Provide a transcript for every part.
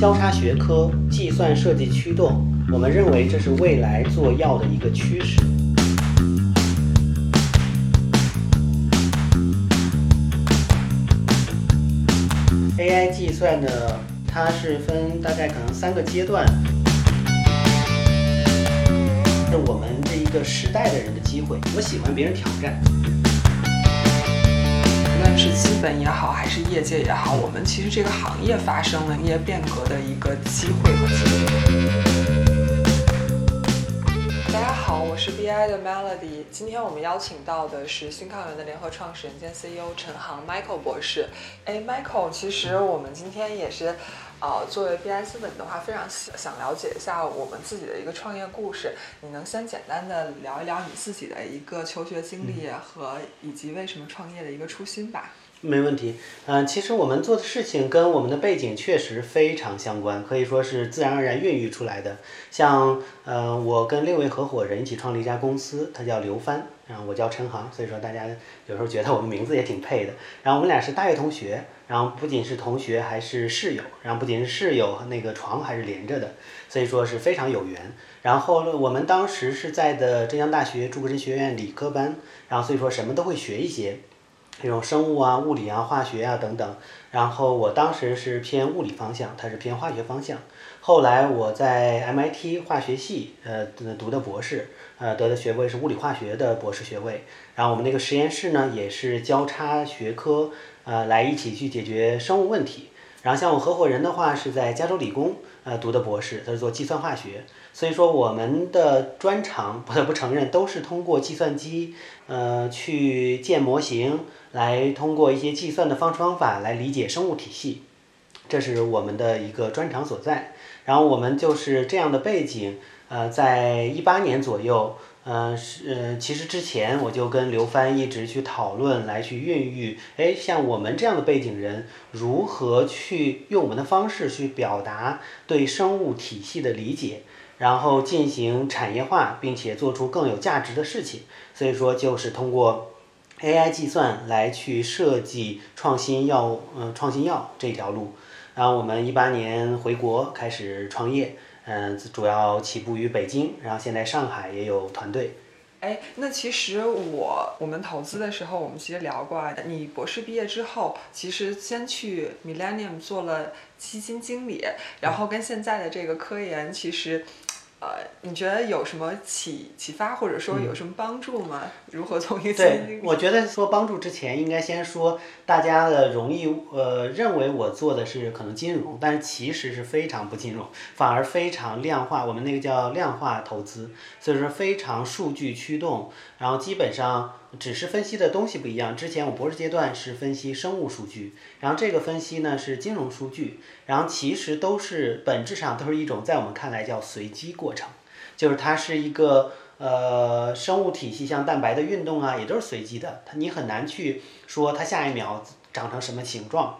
交叉学科、计算设计驱动，我们认为这是未来做药的一个趋势。AI 计算呢，它是分大概可能三个阶段，是我们这一个时代的人的机会。我喜欢别人挑战。是资本也好，还是业界也好，我们其实这个行业发生了一些变革的一个机会和机遇。大家好，我是 BI 的 Melody。今天我们邀请到的是新抗原的联合创始人兼 CEO 陈航 Michael 博士。哎，Michael，其实我们今天也是，呃，作为 BI 资本的话，非常想想了解一下我们自己的一个创业故事。你能先简单的聊一聊你自己的一个求学经历和以及为什么创业的一个初心吧？没问题，嗯、其实我们做的事情跟我们的背景确实非常相关，可以说是自然而然孕育出来的。像，呃，我跟另一位合伙人一起创立一家公司，他叫刘帆，然后我叫陈航，所以说大家有时候觉得我们名字也挺配的。然后我们俩是大学同学，然后不仅是同学，还是室友，然后不仅是室友，那个床还是连着的，所以说是非常有缘。然后，我们当时是在的浙江大学诸葛真学院理科班，然后所以说什么都会学一些。这种生物啊、物理啊、化学啊等等。然后我当时是偏物理方向，他是偏化学方向。后来我在 MIT 化学系呃读的博士，呃得的学位是物理化学的博士学位。然后我们那个实验室呢也是交叉学科，呃来一起去解决生物问题。然后像我合伙人的话是在加州理工呃读的博士，他是做计算化学。所以说我们的专长不得不承认都是通过计算机呃去建模型。来通过一些计算的方式方法来理解生物体系，这是我们的一个专长所在。然后我们就是这样的背景，呃，在一八年左右，呃是呃，其实之前我就跟刘帆一直去讨论，来去孕育，哎，像我们这样的背景人，如何去用我们的方式去表达对生物体系的理解，然后进行产业化，并且做出更有价值的事情。所以说，就是通过。AI 计算来去设计创新药，嗯，创新药这条路。然后我们一八年回国开始创业，嗯，主要起步于北京，然后现在上海也有团队。哎，那其实我我们投资的时候，我们其实聊过啊。你博士毕业之后，其实先去 Millennium 做了基金经理，然后跟现在的这个科研，其实。呃，你觉得有什么启启发，或者说有什么帮助吗？如何从一个对，我觉得说帮助之前，应该先说大家的容易呃认为我做的是可能金融，但是其实是非常不金融，反而非常量化，我们那个叫量化投资，所以说非常数据驱动，然后基本上。只是分析的东西不一样。之前我博士阶段是分析生物数据，然后这个分析呢是金融数据，然后其实都是本质上都是一种在我们看来叫随机过程，就是它是一个呃生物体系，像蛋白的运动啊，也都是随机的，它你很难去说它下一秒长成什么形状。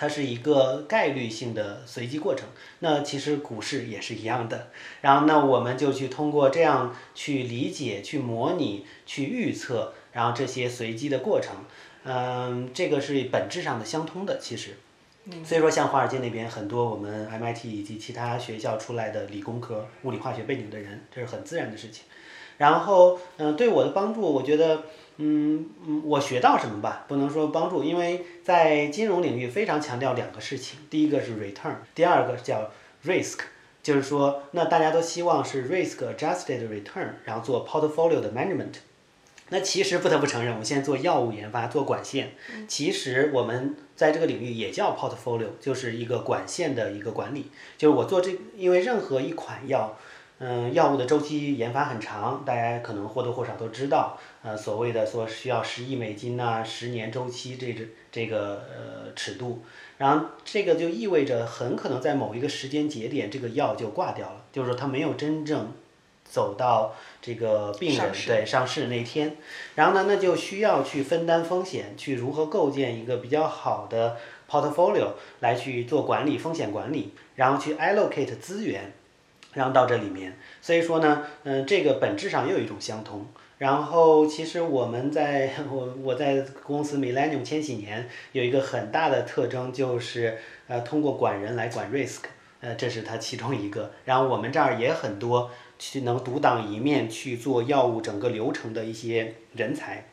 它是一个概率性的随机过程，那其实股市也是一样的。然后，那我们就去通过这样去理解、去模拟、去预测，然后这些随机的过程，嗯，这个是本质上的相通的。其实，所以说像华尔街那边很多我们 MIT 以及其他学校出来的理工科、物理化学背景的人，这是很自然的事情。然后，嗯，对我的帮助，我觉得。嗯嗯，我学到什么吧？不能说帮助，因为在金融领域非常强调两个事情，第一个是 return，第二个叫 risk，就是说，那大家都希望是 risk adjusted return，然后做 portfolio 的 management。那其实不得不承认，我们现在做药物研发，做管线，其实我们在这个领域也叫 portfolio，就是一个管线的一个管理。就是我做这，因为任何一款药。嗯，药物的周期研发很长，大家可能或多或少都知道。呃，所谓的说需要十亿美金呐，十年周期这这这个呃尺度，然后这个就意味着很可能在某一个时间节点，这个药就挂掉了，就是说它没有真正走到这个病人对上市那天。然后呢，那就需要去分担风险，去如何构建一个比较好的 portfolio 来去做管理风险管理，然后去 allocate 资源。然后到这里面，所以说呢，嗯，这个本质上又有一种相通。然后其实我们在我我在公司 Millennium 千禧年有一个很大的特征，就是呃通过管人来管 risk，呃，这是它其中一个。然后我们这儿也很多去能独当一面去做药物整个流程的一些人才。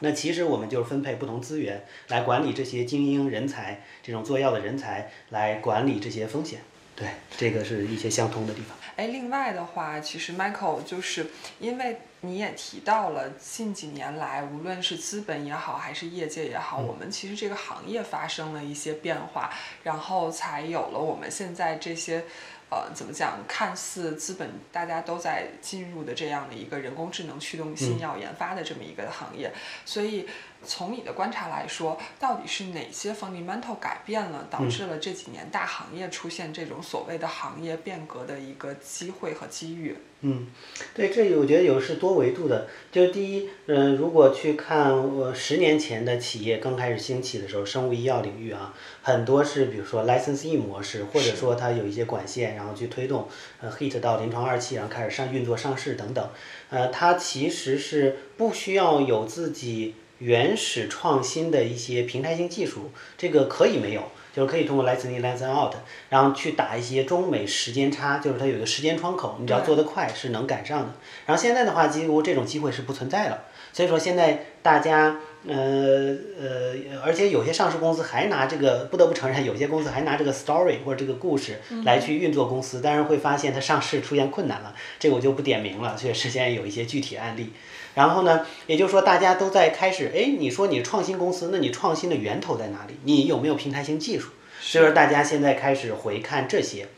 那其实我们就是分配不同资源来管理这些精英人才，这种做药的人才来管理这些风险。对，这个是一些相通的地方。哎，另外的话，其实 Michael 就是因为你也提到了近几年来，无论是资本也好，还是业界也好，我们其实这个行业发生了一些变化，然后才有了我们现在这些。呃，怎么讲？看似资本大家都在进入的这样的一个人工智能驱动新药研发的这么一个行业，所以从你的观察来说，到底是哪些 fundamental 改变了，导致了这几年大行业出现这种所谓的行业变革的一个机会和机遇？嗯，对，这我觉得有是多维度的。就第一，嗯，如果去看我十年前的企业刚开始兴起的时候，生物医药领域啊，很多是比如说 licensee 模式，或者说它有一些管线，然后去推动，呃，hit 到临床二期，然后开始上运作上市等等。呃，它其实是不需要有自己原始创新的一些平台性技术，这个可以没有。就是可以通过 license in license out，然后去打一些中美时间差，就是它有一个时间窗口，你只要做得快是能赶上的。然后现在的话，几乎这种机会是不存在了。所以说现在大家，呃呃，而且有些上市公司还拿这个，不得不承认，有些公司还拿这个 story 或者这个故事来去运作公司，但是会发现它上市出现困难了，这个我就不点名了，确实现在有一些具体案例。然后呢，也就是说，大家都在开始，哎，你说你创新公司，那你创新的源头在哪里？你有没有平台型技术？所以说，大家现在开始回看这些。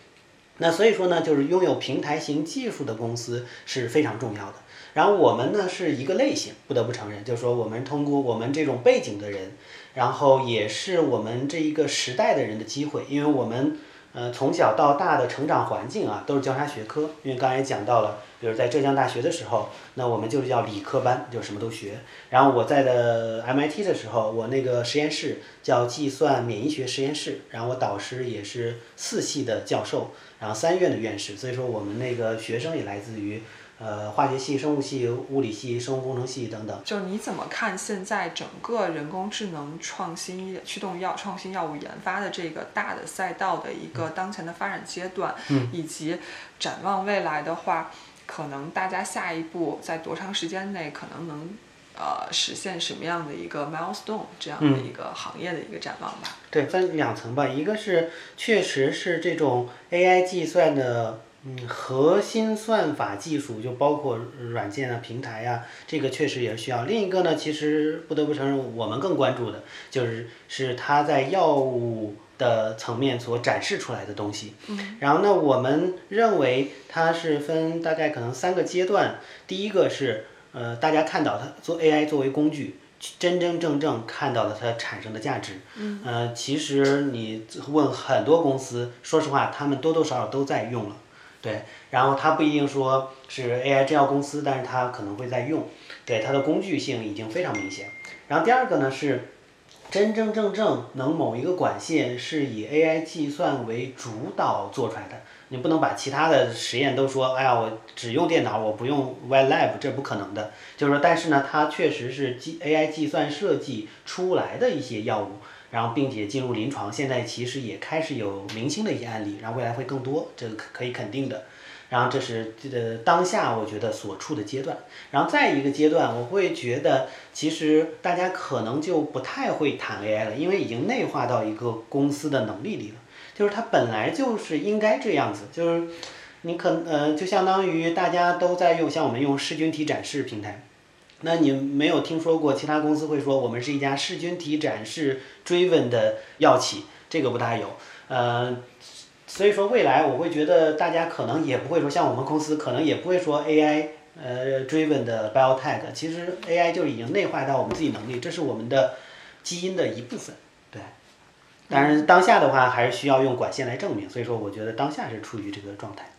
那所以说呢，就是拥有平台型技术的公司是非常重要的。然后我们呢是一个类型，不得不承认，就是说我们通过我们这种背景的人，然后也是我们这一个时代的人的机会，因为我们。呃，从小到大的成长环境啊，都是交叉学科。因为刚才讲到了，比如在浙江大学的时候，那我们就是叫理科班，就什么都学。然后我在的 MIT 的时候，我那个实验室叫计算免疫学实验室，然后我导师也是四系的教授，然后三院的院士，所以说我们那个学生也来自于。呃，化学系、生物系、物理系、生物工程系等等。就是你怎么看现在整个人工智能创新驱动药创新药物研发的这个大的赛道的一个当前的发展阶段，以及展望未来的话，可能大家下一步在多长时间内可能能呃实现什么样的一个 milestone 这样的一个行业的一个展望吧？对，分两层吧，一个是确实是这种 AI 计算的。嗯，核心算法技术就包括软件啊、平台呀，这个确实也需要。另一个呢，其实不得不承认，我们更关注的就是是它在药物的层面所展示出来的东西。嗯。然后呢，我们认为它是分大概可能三个阶段。第一个是呃，大家看到它做 AI 作为工具，真真正正看到了它产生的价值。嗯。呃，其实你问很多公司，说实话，他们多多少少都在用了。对，然后它不一定说是 AI 制药公司，但是它可能会在用，对它的工具性已经非常明显。然后第二个呢是真真正正能某一个管线是以 AI 计算为主导做出来的，你不能把其他的实验都说，哎呀，我只用电脑，我不用 wet lab，这不可能的。就是说，但是呢，它确实是计 AI 计算设计出来的一些药物。然后，并且进入临床，现在其实也开始有明星的一些案例，然后未来会更多，这个可以肯定的。然后这是这个当下我觉得所处的阶段。然后再一个阶段，我会觉得其实大家可能就不太会谈 AI 了，因为已经内化到一个公司的能力里了，就是它本来就是应该这样子，就是你可呃就相当于大家都在用，像我们用噬菌体展示平台。那你没有听说过其他公司会说我们是一家噬菌体展示 driven 的药企，这个不大有。呃，所以说未来我会觉得大家可能也不会说像我们公司可能也不会说 AI 呃 driven 的 biotech，其实 AI 就已经内化到我们自己能力，这是我们的基因的一部分。对，当然当下的话还是需要用管线来证明，所以说我觉得当下是处于这个状态。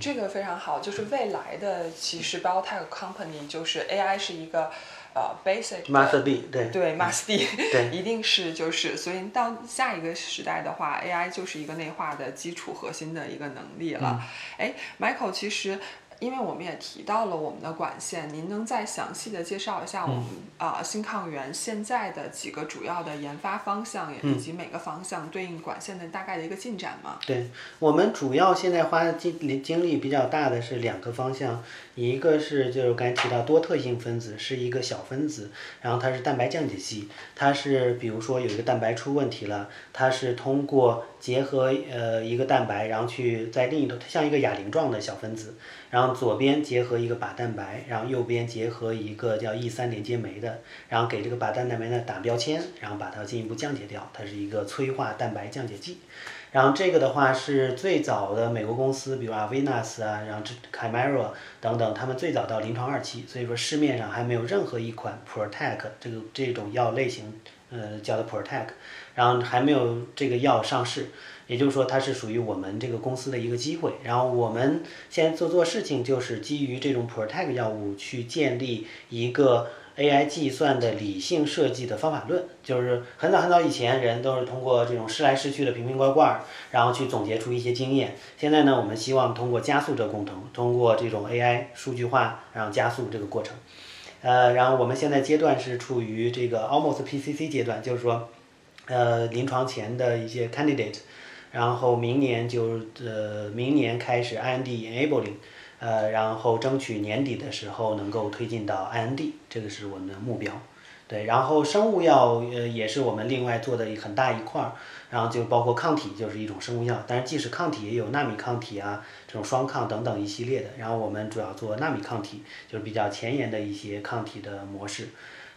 这个非常好，就是未来的其实 biotech company 就是 AI 是一个呃 basic must be 对对 must be 对一定是就是所以到下一个时代的话，AI 就是一个内化的基础核心的一个能力了。哎，Michael 其实因为我们也提到了我们的管线，您能再详细的介绍一下我们啊、新抗原现在的几个主要的研发方向，以及每个方向对应管线的大概的一个进展吗？对我们主要现在花的精精力比较大的是两个方向，一个是就是刚才提到多特性分子是一个小分子，然后它是蛋白降解剂，它是比如说有一个蛋白出问题了，它是通过结合呃一个蛋白，然后去在另一头，它像一个哑铃状的小分子，然后左边结合一个靶蛋白，然后右边结合一个叫 E 三连接酶的，然后给这个靶蛋白呢打标签，然后把它进一步降解掉，它是一个催化蛋白降解剂。然后这个的话是最早的美国公司，比如 Avenas 啊，然后这 Chimera 等等，他们最早到临床二期，所以说市面上还没有任何一款 Protect 这个这种药类型，呃，叫的 Protect 然后还没有这个药上市，也就是说它是属于我们这个公司的一个机会。然后我们现在做做事情就是基于这种 protect 药物去建立一个。AI 计算的理性设计的方法论，就是很早很早以前人都是通过这种试来试去的瓶瓶罐罐，然后去总结出一些经验。现在呢，我们希望通过加速这个工程，通过这种 AI 数据化，然后加速这个过程。呃，然后我们现在阶段是处于这个 almost PCC 阶段，就是说，呃，临床前的一些 candidate，然后明年就呃明年开始 IND enabling。呃，然后争取年底的时候能够推进到 IND，这个是我们的目标。对，然后生物药呃也是我们另外做的很大一块儿，然后就包括抗体就是一种生物药，但是即使抗体也有纳米抗体啊，这种双抗等等一系列的。然后我们主要做纳米抗体，就是比较前沿的一些抗体的模式。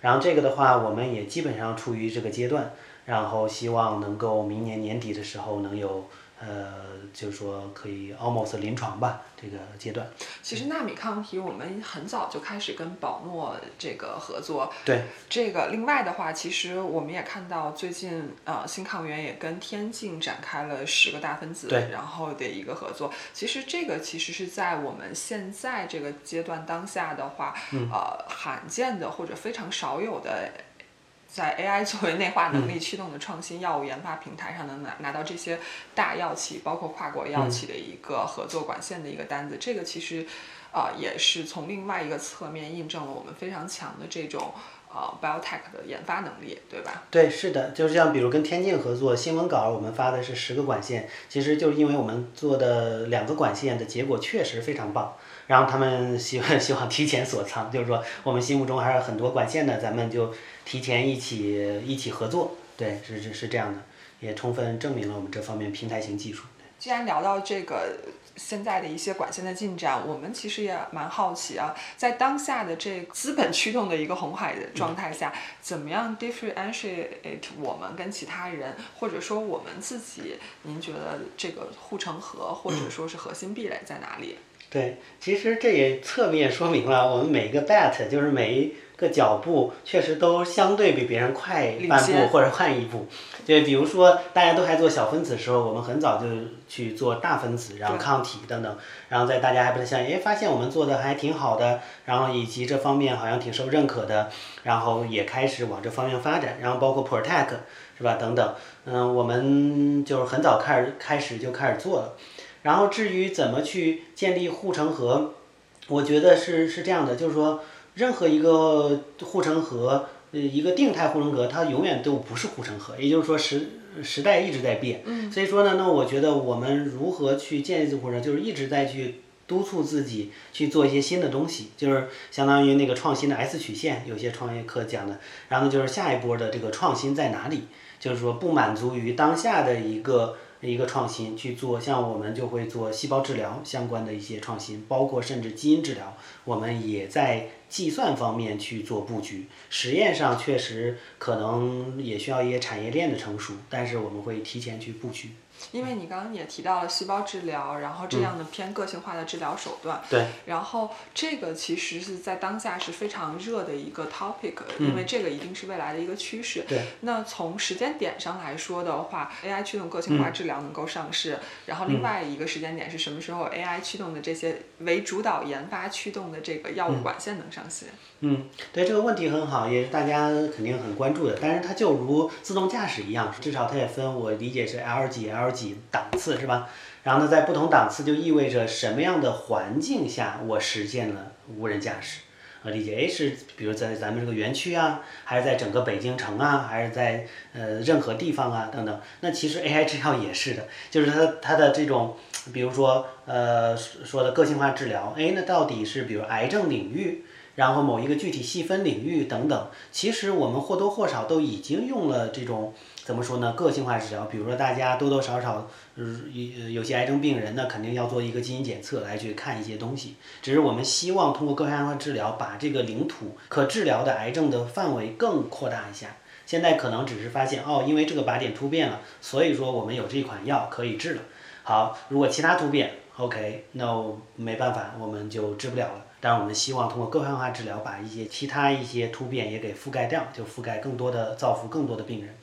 然后这个的话，我们也基本上处于这个阶段，然后希望能够明年年底的时候能有。呃，就是说可以 almost 临床吧，这个阶段。其实纳米抗体我们很早就开始跟宝诺这个合作。对。这个另外的话，其实我们也看到最近呃新抗原也跟天镜展开了十个大分子，对然后的一个合作。其实这个其实是在我们现在这个阶段当下的话，呃罕见的或者非常少有的。在 AI 作为内化能力驱动的创新药物研发平台上，能拿拿到这些大药企，包括跨国药企的一个合作管线的一个单子，这个其实，呃，也是从另外一个侧面印证了我们非常强的这种呃 biotech 的研发能力，对吧？对，是的，就是像比如跟天境合作，新闻稿我们发的是十个管线，其实就是因为我们做的两个管线的结果确实非常棒，然后他们希望 希望提前锁仓，就是说我们心目中还是很多管线的，咱们就。提前一起一起合作，对，是是是这样的，也充分证明了我们这方面平台型技术。既然聊到这个现在的一些管线的进展，我们其实也蛮好奇啊，在当下的这资本驱动的一个红海的状态下，怎么样 differentiate 我们跟其他人，或者说我们自己？您觉得这个护城河或者说是核心壁垒在哪里？对，其实这也侧面说明了我们每一个 bet 就是每一。个脚步确实都相对比别人快半步或者快一步，对，比如说大家都还做小分子的时候，我们很早就去做大分子，然后抗体等等，然后在大家还不太相信，哎，发现我们做的还挺好的，然后以及这方面好像挺受认可的，然后也开始往这方面发展，然后包括 Protect 是吧？等等，嗯，我们就是很早开始开始就开始做了，然后至于怎么去建立护城河，我觉得是是这样的，就是说。任何一个护城河，呃，一个定态护城河，它永远都不是护城河。也就是说，时时代一直在变。嗯。所以说呢，那我觉得我们如何去建立这护城，就是一直在去督促自己去做一些新的东西，就是相当于那个创新的 S 曲线，有些创业课讲的。然后就是下一波的这个创新在哪里？就是说不满足于当下的一个。一个创新去做，像我们就会做细胞治疗相关的一些创新，包括甚至基因治疗，我们也在计算方面去做布局。实验上确实可能也需要一些产业链的成熟，但是我们会提前去布局。因为你刚刚也提到了细胞治疗，然后这样的偏个性化的治疗手段，对，然后这个其实是在当下是非常热的一个 topic，因为这个一定是未来的一个趋势。对，那从时间点上来说的话，AI 驱动个性化治疗能够上市，然后另外一个时间点是什么时候？AI 驱动的这些为主导研发驱动的这个药物管线能上线。嗯，对这个问题很好，也是大家肯定很关注的。但是它就如自动驾驶一样，至少它也分，我理解是 L 几 L 几档次是吧？然后呢，在不同档次就意味着什么样的环境下我实现了无人驾驶。呃，理解 A 是比如在咱们这个园区啊，还是在整个北京城啊，还是在呃任何地方啊等等。那其实 AI 治疗也是的，就是它它的这种，比如说呃说的个性化治疗，哎，那到底是比如癌症领域？然后某一个具体细分领域等等，其实我们或多或少都已经用了这种怎么说呢？个性化治疗，比如说大家多多少少，呃，有有些癌症病人呢，肯定要做一个基因检测来去看一些东西。只是我们希望通过个性化治疗，把这个领土可治疗的癌症的范围更扩大一下。现在可能只是发现哦，因为这个靶点突变了，所以说我们有这款药可以治了。好，如果其他突变，OK，那没办法，我们就治不了了。但是我们希望通过个性化治疗，把一些其他一些突变也给覆盖掉，就覆盖更多的造福更多的病人。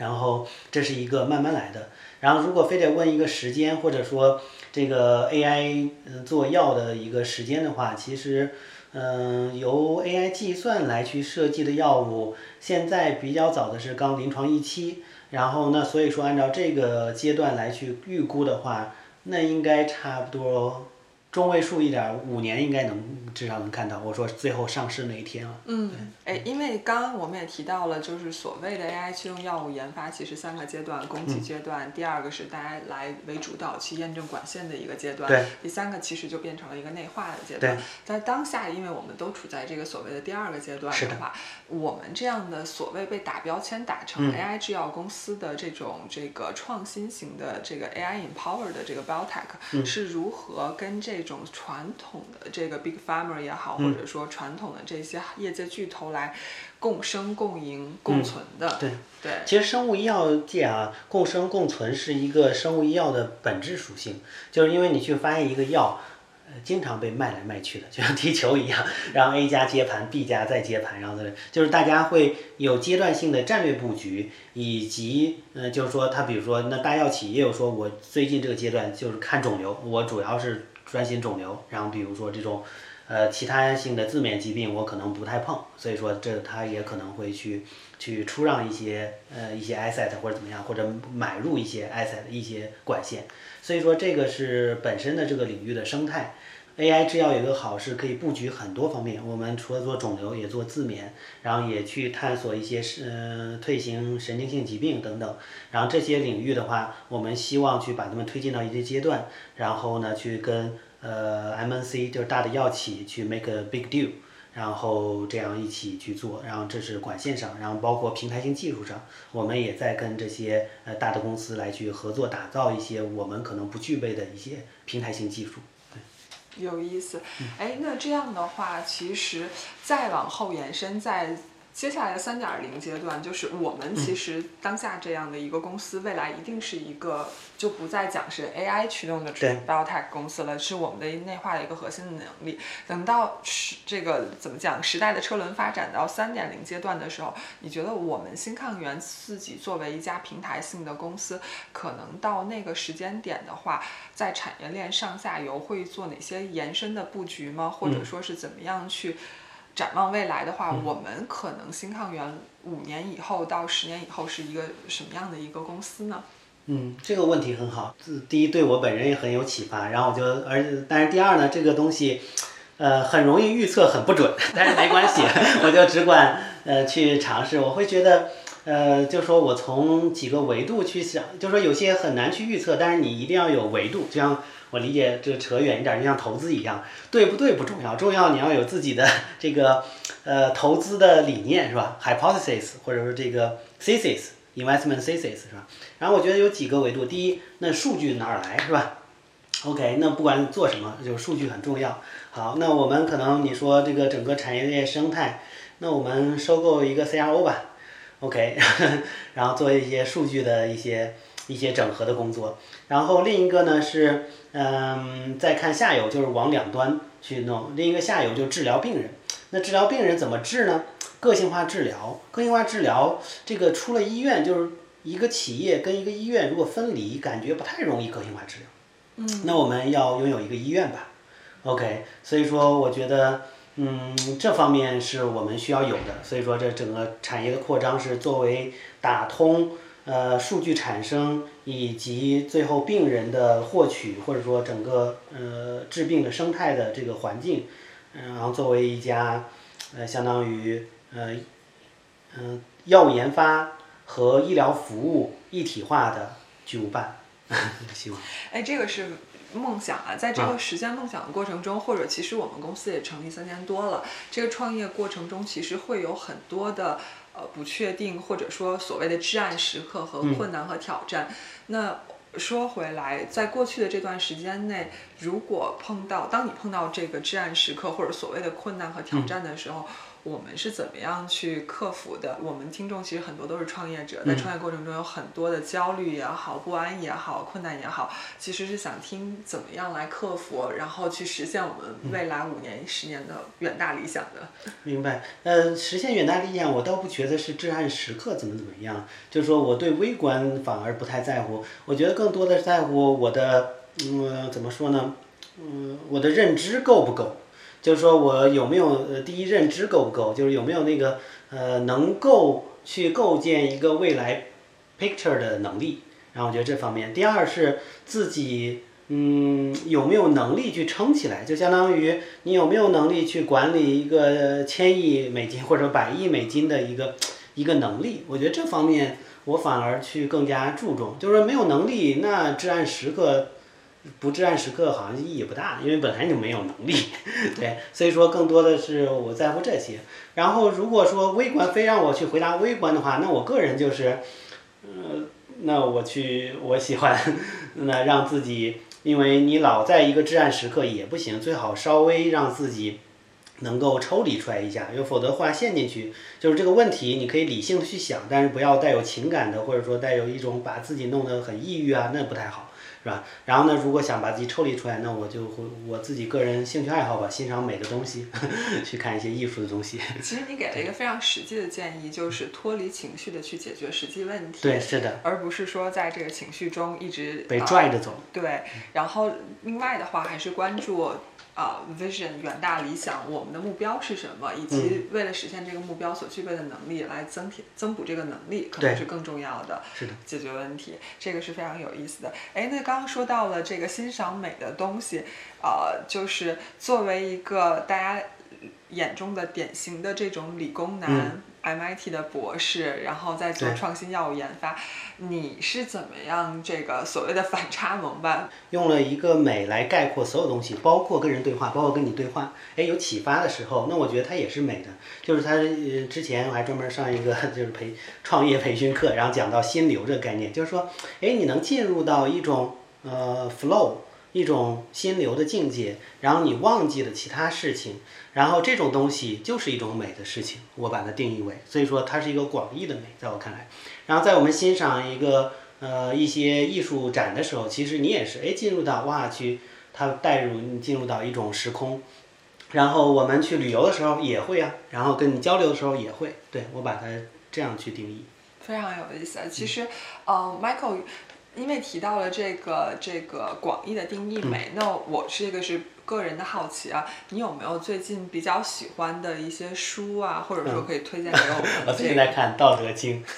然后这是一个慢慢来的。然后如果非得问一个时间，或者说这个 AI 做药的一个时间的话，其实，嗯，由 AI 计算来去设计的药物，现在比较早的是刚临床一期。然后那所以说按照这个阶段来去预估的话，那应该差不多。中位数一点，五年应该能至少能看到。我说最后上市那一天啊。嗯，哎，因为刚刚我们也提到了，就是所谓的 AI 驱动药物研发，其实三个阶段：供给阶段，第二个是大家来为主导去验证管线的一个阶段，第三个其实就变成了一个内化的阶段。在当下，因为我们都处在这个所谓的第二个阶段的话，我们这样的所谓被打标签打成 AI 制药公司的这种这个创新型的这个 AI empower 的这个 biotech 是如何跟这这种传统的这个 big pharma 也好，或者说传统的这些业界巨头来共生共赢共存的，对对。其实生物医药界啊，共生共存是一个生物医药的本质属性，就是因为你去发现一个药。经常被卖来卖去的，就像踢球一样，然后 A 家接盘，B 家再接盘，然后再就是大家会有阶段性的战略布局，以及呃，就是说他比如说那大药企也有说，我最近这个阶段就是看肿瘤，我主要是专心肿瘤，然后比如说这种呃其他性的自免疾病我可能不太碰，所以说这他也可能会去去出让一些呃一些 asset 或者怎么样，或者买入一些 asset 一些管线。所以说这个是本身的这个领域的生态，AI 制药有个好是可以布局很多方面。我们除了做肿瘤，也做自免，然后也去探索一些是退行神经性疾病等等。然后这些领域的话，我们希望去把它们推进到一些阶段，然后呢去跟呃 MNC 就是大的药企去 make a big deal。然后这样一起去做，然后这是管线上，然后包括平台性技术上，我们也在跟这些呃大的公司来去合作，打造一些我们可能不具备的一些平台性技术。有意思。哎，那这样的话，其实再往后延伸，在。接下来的三点零阶段，就是我们其实当下这样的一个公司，未来一定是一个就不再讲是 AI 驱动的 biotech 公司了，是我们的内化的一个核心的能力。等到时这个怎么讲，时代的车轮发展到三点零阶段的时候，你觉得我们新抗原自己作为一家平台性的公司，可能到那个时间点的话，在产业链上下游会做哪些延伸的布局吗？或者说是怎么样去？展望未来的话，我们可能新抗原五年以后到十年以后是一个什么样的一个公司呢？嗯，这个问题很好。第一，对我本人也很有启发。然后我就，而但是第二呢，这个东西，呃，很容易预测，很不准。但是没关系，我就只管呃去尝试。我会觉得，呃，就说我从几个维度去想，就说有些很难去预测，但是你一定要有维度，就像。我理解这扯远一点，就像投资一样，对不对不重要，重要你要有自己的 这个呃投资的理念是吧？hypothesis 或者说这个 thesis，investment thesis 是吧？然后我觉得有几个维度，第一，那数据哪儿来是吧？OK，那不管做什么，就数据很重要。好，那我们可能你说这个整个产业链生态，那我们收购一个 CRO 吧，OK，然后做一些数据的一些一些整合的工作。然后另一个呢是。嗯，再看下游就是往两端去弄，另一个下游就治疗病人。那治疗病人怎么治呢？个性化治疗，个性化治疗这个出了医院，就是一个企业跟一个医院如果分离，感觉不太容易个性化治疗。嗯，那我们要拥有一个医院吧。OK，所以说我觉得，嗯，这方面是我们需要有的。所以说，这整个产业的扩张是作为打通呃数据产生以及最后病人的获取，或者说整个呃治病的生态的这个环境，然后作为一家呃相当于呃嗯药物研发和医疗服务一体化的巨无霸，希望。哎，这个是梦想啊，在这个实现梦想的过程中，或者其实我们公司也成立三年多了，这个创业过程中其实会有很多的呃不确定，或者说所谓的至暗时刻和困难和挑战。那说回来，在过去的这段时间内，如果碰到当你碰到这个至暗时刻或者所谓的困难和挑战的时候，我们是怎么样去克服的？我们听众其实很多都是创业者，在创业过程中有很多的焦虑也好、不安也好、困难也好，其实是想听怎么样来克服，然后去实现我们未来五年、十年的远大理想的。明白，呃，实现远大理想，我倒不觉得是至暗时刻怎么怎么样，就是说我对微观反而不太在乎，我觉得更多的在乎我的，嗯，怎么说呢？嗯，我的认知够不够？就是说我有没有呃，第一认知够不够？就是有没有那个呃，能够去构建一个未来 picture 的能力。然后我觉得这方面，第二是自己嗯有没有能力去撑起来，就相当于你有没有能力去管理一个千亿美金或者百亿美金的一个一个能力。我觉得这方面我反而去更加注重。就是说没有能力，那至暗时刻。不至暗时刻好像意义不大，因为本来就没有能力，对，所以说更多的是我在乎这些。然后如果说微观非让我去回答微观的话，那我个人就是，呃，那我去我喜欢，那让自己，因为你老在一个至暗时刻也不行，最好稍微让自己能够抽离出来一下，因为否则话陷进去，就是这个问题你可以理性的去想，但是不要带有情感的，或者说带有一种把自己弄得很抑郁啊，那不太好。是吧？然后呢，如果想把自己抽离出来，那我就会我自己个人兴趣爱好吧，欣赏美的东西，去看一些艺术的东西。其实你给了一个非常实际的建议，就是脱离情绪的去解决实际问题。对，是的。而不是说在这个情绪中一直被拽着走。对，然后另外的话还是关注。啊，vision 远大理想，我们的目标是什么？以及为了实现这个目标所具备的能力，来增添增补这个能力，可能是更重要的。是的，解决问题，这个是非常有意思的。哎，那刚刚说到了这个欣赏美的东西，呃，就是作为一个大家眼中的典型的这种理工男。MIT 的博士，然后再做创新药物研发，你是怎么样这个所谓的反差萌吧？用了一个美来概括所有东西，包括跟人对话，包括跟你对话。哎，有启发的时候，那我觉得它也是美的。就是他之前我还专门上一个 就是培创业培训课，然后讲到心流这个概念，就是说，哎，你能进入到一种呃 flow。一种心流的境界，然后你忘记了其他事情，然后这种东西就是一种美的事情，我把它定义为，所以说它是一个广义的美，在我看来。然后在我们欣赏一个呃一些艺术展的时候，其实你也是哎进入到哇去，它带入你进入到一种时空。然后我们去旅游的时候也会啊，然后跟你交流的时候也会，对我把它这样去定义。非常有意思，其实，呃，Michael。因为提到了这个这个广义的定义美，那我这个是个人的好奇啊，你有没有最近比较喜欢的一些书啊，或者说可以推荐给我们？我最近在看《道德经》，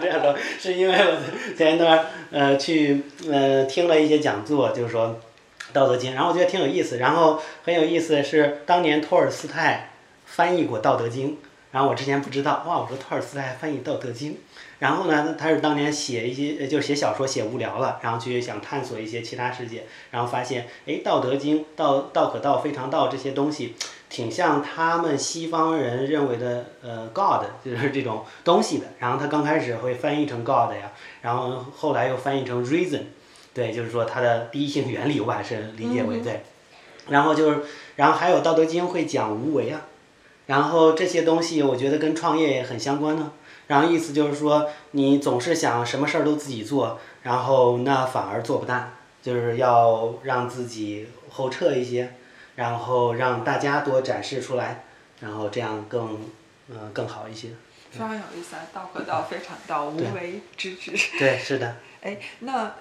这样说是因为我前一段呃去呃听了一些讲座，就是说《道德经》，然后我觉得挺有意思，然后很有意思的是当年托尔斯泰翻译过《道德经》，然后我之前不知道，哇，我说托尔斯泰翻译《道德经》。然后呢，他是当年写一些，就是写小说写无聊了，然后去想探索一些其他世界，然后发现，哎，《道德经》道道可道非常道这些东西，挺像他们西方人认为的呃 God，就是这种东西的。然后他刚开始会翻译成 God 呀，然后后来又翻译成 Reason，对，就是说它的第一性原理，我还是理解为对。然后就是，然后还有《道德经》会讲无为啊，然后这些东西我觉得跟创业也很相关呢。然后意思就是说，你总是想什么事儿都自己做，然后那反而做不大，就是要让自己后撤一些，然后让大家多展示出来，然后这样更，嗯，更好一些。非常有意思啊，道可道非常道，无为之治。对，是的。哎，那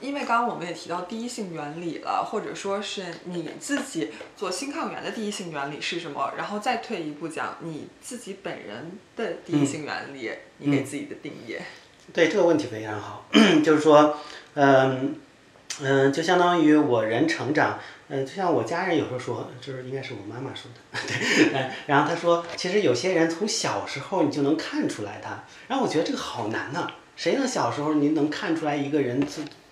因为刚刚我们也提到第一性原理了，或者说是你自己做新抗原的第一性原理是什么？然后再退一步讲，你自己本人的第一性原理，你给自己的定义。对这个问题非常好，就是说，嗯嗯，就相当于我人成长，嗯，就像我家人有时候说，就是应该是我妈妈说的，对，嗯，然后她说，其实有些人从小时候你就能看出来他，然后我觉得这个好难呐，谁能小时候您能看出来一个人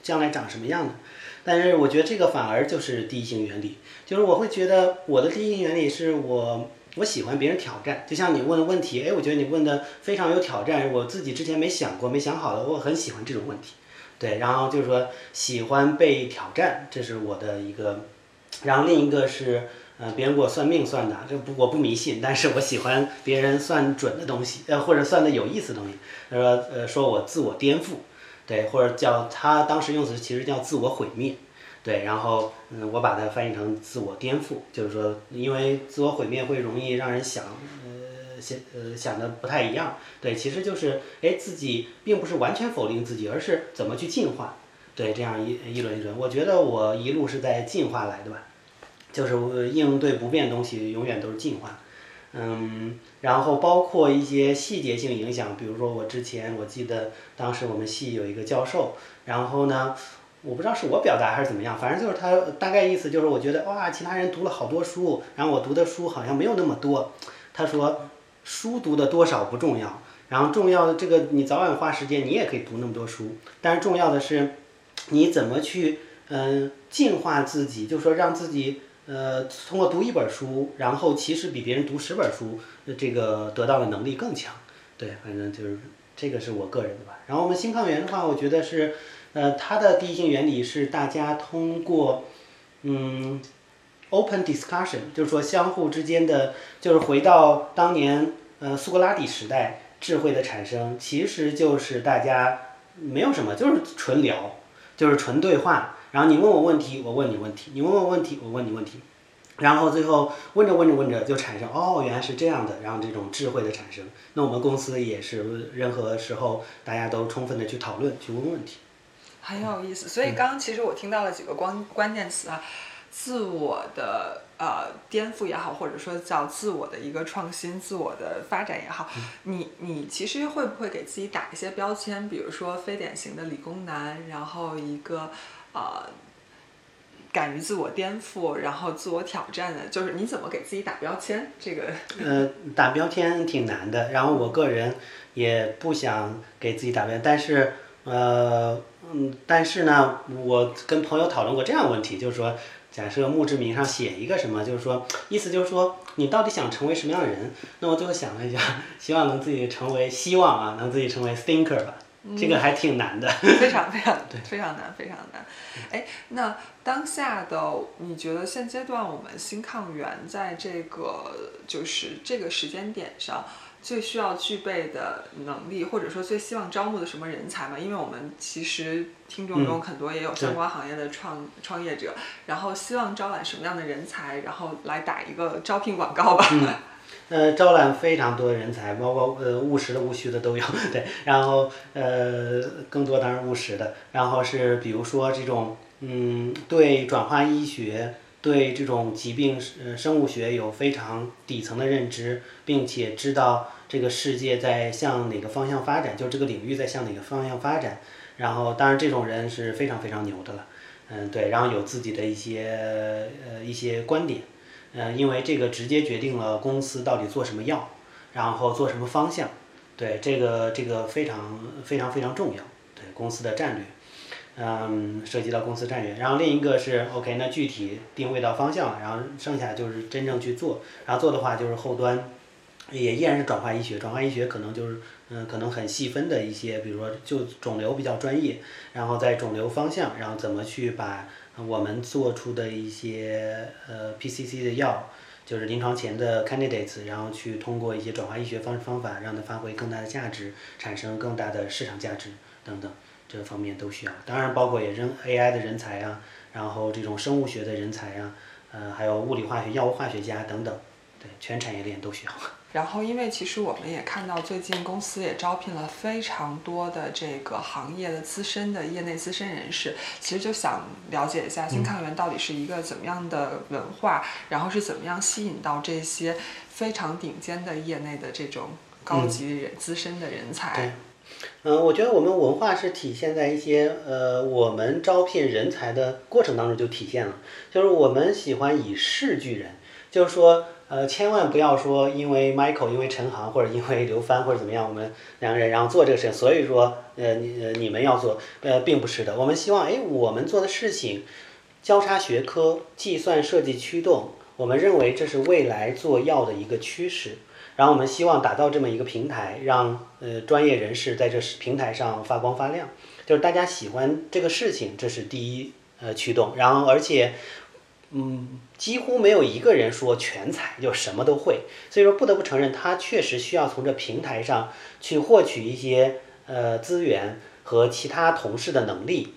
将来长什么样呢？但是我觉得这个反而就是第一性原理，就是我会觉得我的第一性原理是我。我喜欢别人挑战，就像你问的问题，哎，我觉得你问的非常有挑战，我自己之前没想过、没想好的，我很喜欢这种问题，对，然后就是说喜欢被挑战，这是我的一个，然后另一个是，呃，别人给我算命算的，这不我不迷信，但是我喜欢别人算准的东西，呃，或者算的有意思的东西，他说，呃，说我自我颠覆，对，或者叫他当时用词其实叫自我毁灭。对，然后嗯，我把它翻译成自我颠覆，就是说，因为自我毁灭会容易让人想，呃，想呃想的不太一样。对，其实就是哎，自己并不是完全否定自己，而是怎么去进化。对，这样一一轮一轮，我觉得我一路是在进化来的吧，就是应对不变东西，永远都是进化。嗯，然后包括一些细节性影响，比如说我之前我记得当时我们系有一个教授，然后呢。我不知道是我表达还是怎么样，反正就是他大概意思就是，我觉得哇，其他人读了好多书，然后我读的书好像没有那么多。他说，书读的多少不重要，然后重要的这个你早晚花时间，你也可以读那么多书，但是重要的是，你怎么去嗯进化自己，就是说让自己呃通过读一本书，然后其实比别人读十本书，这个得到的能力更强。对，反正就是这个是我个人的吧。然后我们新抗原的话，我觉得是。呃，它的第一性原理是大家通过，嗯，open discussion，就是说相互之间的，就是回到当年呃苏格拉底时代，智慧的产生其实就是大家没有什么，就是纯聊，就是纯对话。然后你问我问题，我问你问题，你问我问题，我问你问题，然后最后问着问着问着就产生哦，原来是这样的，然后这种智慧的产生。那我们公司也是，任何时候大家都充分的去讨论，去问问题。很有意思，所以刚刚其实我听到了几个关关键词啊，自我的呃颠覆也好，或者说叫自我的一个创新、自我的发展也好，你你其实会不会给自己打一些标签？比如说非典型的理工男，然后一个呃敢于自我颠覆，然后自我挑战的，就是你怎么给自己打标签？这个呃打标签挺难的，然后我个人也不想给自己打标，但是呃。嗯，但是呢，我跟朋友讨论过这样的问题，就是说，假设墓志铭上写一个什么，就是说，意思就是说，你到底想成为什么样的人？那我最后想了一下，希望能自己成为，希望啊，能自己成为 thinker 吧，这个还挺难的，非常非常对，非常难，非常难。哎，那当下的你觉得现阶段我们新抗原在这个就是这个时间点上？最需要具备的能力，或者说最希望招募的什么人才嘛？因为我们其实听众中很多也有相关行业的创创业者，然后希望招揽什么样的人才，然后来打一个招聘广告吧。嗯，呃，招揽非常多的人才，包括呃务实的、务虚的都有。对，然后呃更多当然务实的，然后是比如说这种嗯对转化医学。对这种疾病，呃，生物学有非常底层的认知，并且知道这个世界在向哪个方向发展，就这个领域在向哪个方向发展。然后，当然这种人是非常非常牛的了，嗯，对，然后有自己的一些呃一些观点，嗯，因为这个直接决定了公司到底做什么药，然后做什么方向，对，这个这个非常非常非常重要，对公司的战略。嗯，涉及到公司战略，然后另一个是 OK，那具体定位到方向了，然后剩下就是真正去做，然后做的话就是后端，也依然是转化医学，转化医学可能就是嗯，可能很细分的一些，比如说就肿瘤比较专业，然后在肿瘤方向，然后怎么去把我们做出的一些呃 PCC 的药，就是临床前的 candidates，然后去通过一些转化医学方方法，让它发挥更大的价值，产生更大的市场价值等等。这方面都需要，当然包括也人 AI 的人才啊，然后这种生物学的人才啊，呃，还有物理化学、药物化学家等等，对，全产业链都需要。然后，因为其实我们也看到，最近公司也招聘了非常多的这个行业的资深的业内资深人士。其实就想了解一下新抗源到底是一个怎么样的文化，然后是怎么样吸引到这些非常顶尖的业内的这种高级人、资深的人才。对，嗯，我觉得我们文化是体现在一些呃，我们招聘人才的过程当中就体现了，就是我们喜欢以事聚人，就是说。呃，千万不要说因为 Michael，因为陈航或者因为刘帆或者怎么样，我们两个人然后做这个事情，所以说呃你呃你们要做，呃并不是的。我们希望哎我们做的事情交叉学科、计算设计驱动，我们认为这是未来做药的一个趋势。然后我们希望打造这么一个平台，让呃专业人士在这平台上发光发亮，就是大家喜欢这个事情，这是第一呃驱动。然后而且。嗯，几乎没有一个人说全才就什么都会，所以说不得不承认，他确实需要从这平台上去获取一些呃资源和其他同事的能力，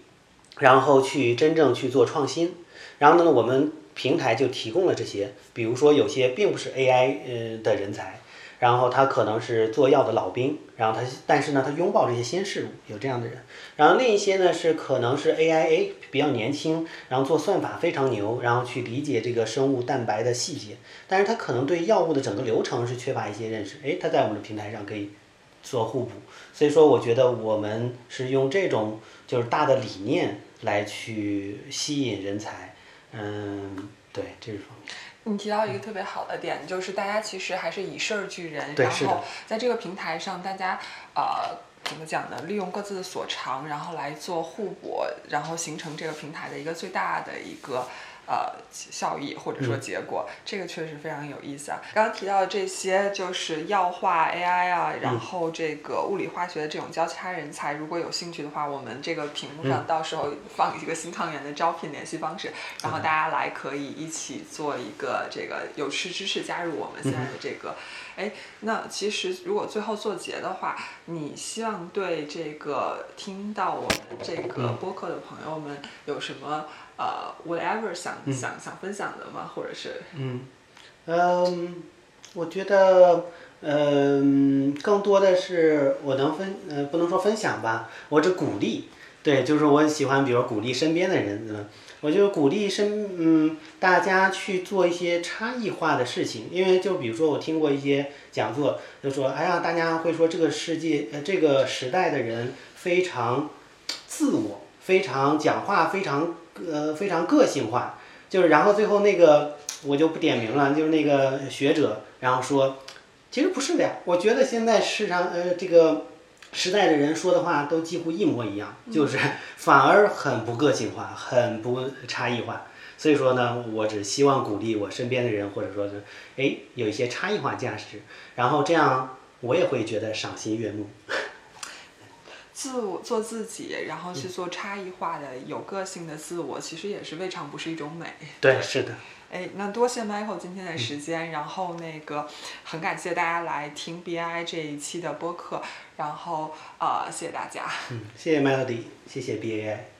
然后去真正去做创新。然后呢，我们平台就提供了这些，比如说有些并不是 AI 呃的人才。然后他可能是做药的老兵，然后他但是呢，他拥抱这些新事物，有这样的人。然后另一些呢是可能是 AIA 比较年轻，然后做算法非常牛，然后去理解这个生物蛋白的细节，但是他可能对药物的整个流程是缺乏一些认识。哎，他在我们的平台上可以做互补。所以说，我觉得我们是用这种就是大的理念来去吸引人才。嗯，对，这是方面。你提到一个特别好的点，就是大家其实还是以事儿聚人，然后在这个平台上，大家呃怎么讲呢？利用各自的所长，然后来做互补，然后形成这个平台的一个最大的一个。呃，效益或者说结果，这个确实非常有意思啊。刚刚提到的这些就是药化 AI 啊，然后这个物理化学的这种交叉人才，如果有兴趣的话，我们这个屏幕上到时候放一个新抗源的招聘联系方式，然后大家来可以一起做一个这个有识之士加入我们现在的这个。哎，那其实如果最后做结的话，你希望对这个听到我们这个播客的朋友们有什么？呃，whatever 想想想分享的吗？或者是嗯嗯，我觉得嗯，更多的是我能分呃，不能说分享吧，我只鼓励。对，就是我喜欢，比如鼓励身边的人，嗯，我就鼓励身嗯大家去做一些差异化的事情。因为就比如说我听过一些讲座，就说哎呀，大家会说这个世界呃这个时代的人非常自我，非常讲话非常。呃，非常个性化，就是然后最后那个我就不点名了，就是那个学者，然后说，其实不是的呀，我觉得现在市场呃这个时代的人说的话都几乎一模一样，就是反而很不个性化，很不差异化。所以说呢，我只希望鼓励我身边的人，或者说是哎有一些差异化价值，然后这样我也会觉得赏心悦目。自我做自己，然后去做差异化的、有个性的自我，其实也是未尝不是一种美。对，是的。哎，那多谢 Michael 今天的时间，然后那个很感谢大家来听 BI 这一期的播客，然后呃，谢谢大家。嗯，谢谢 Melody，谢谢 BAI。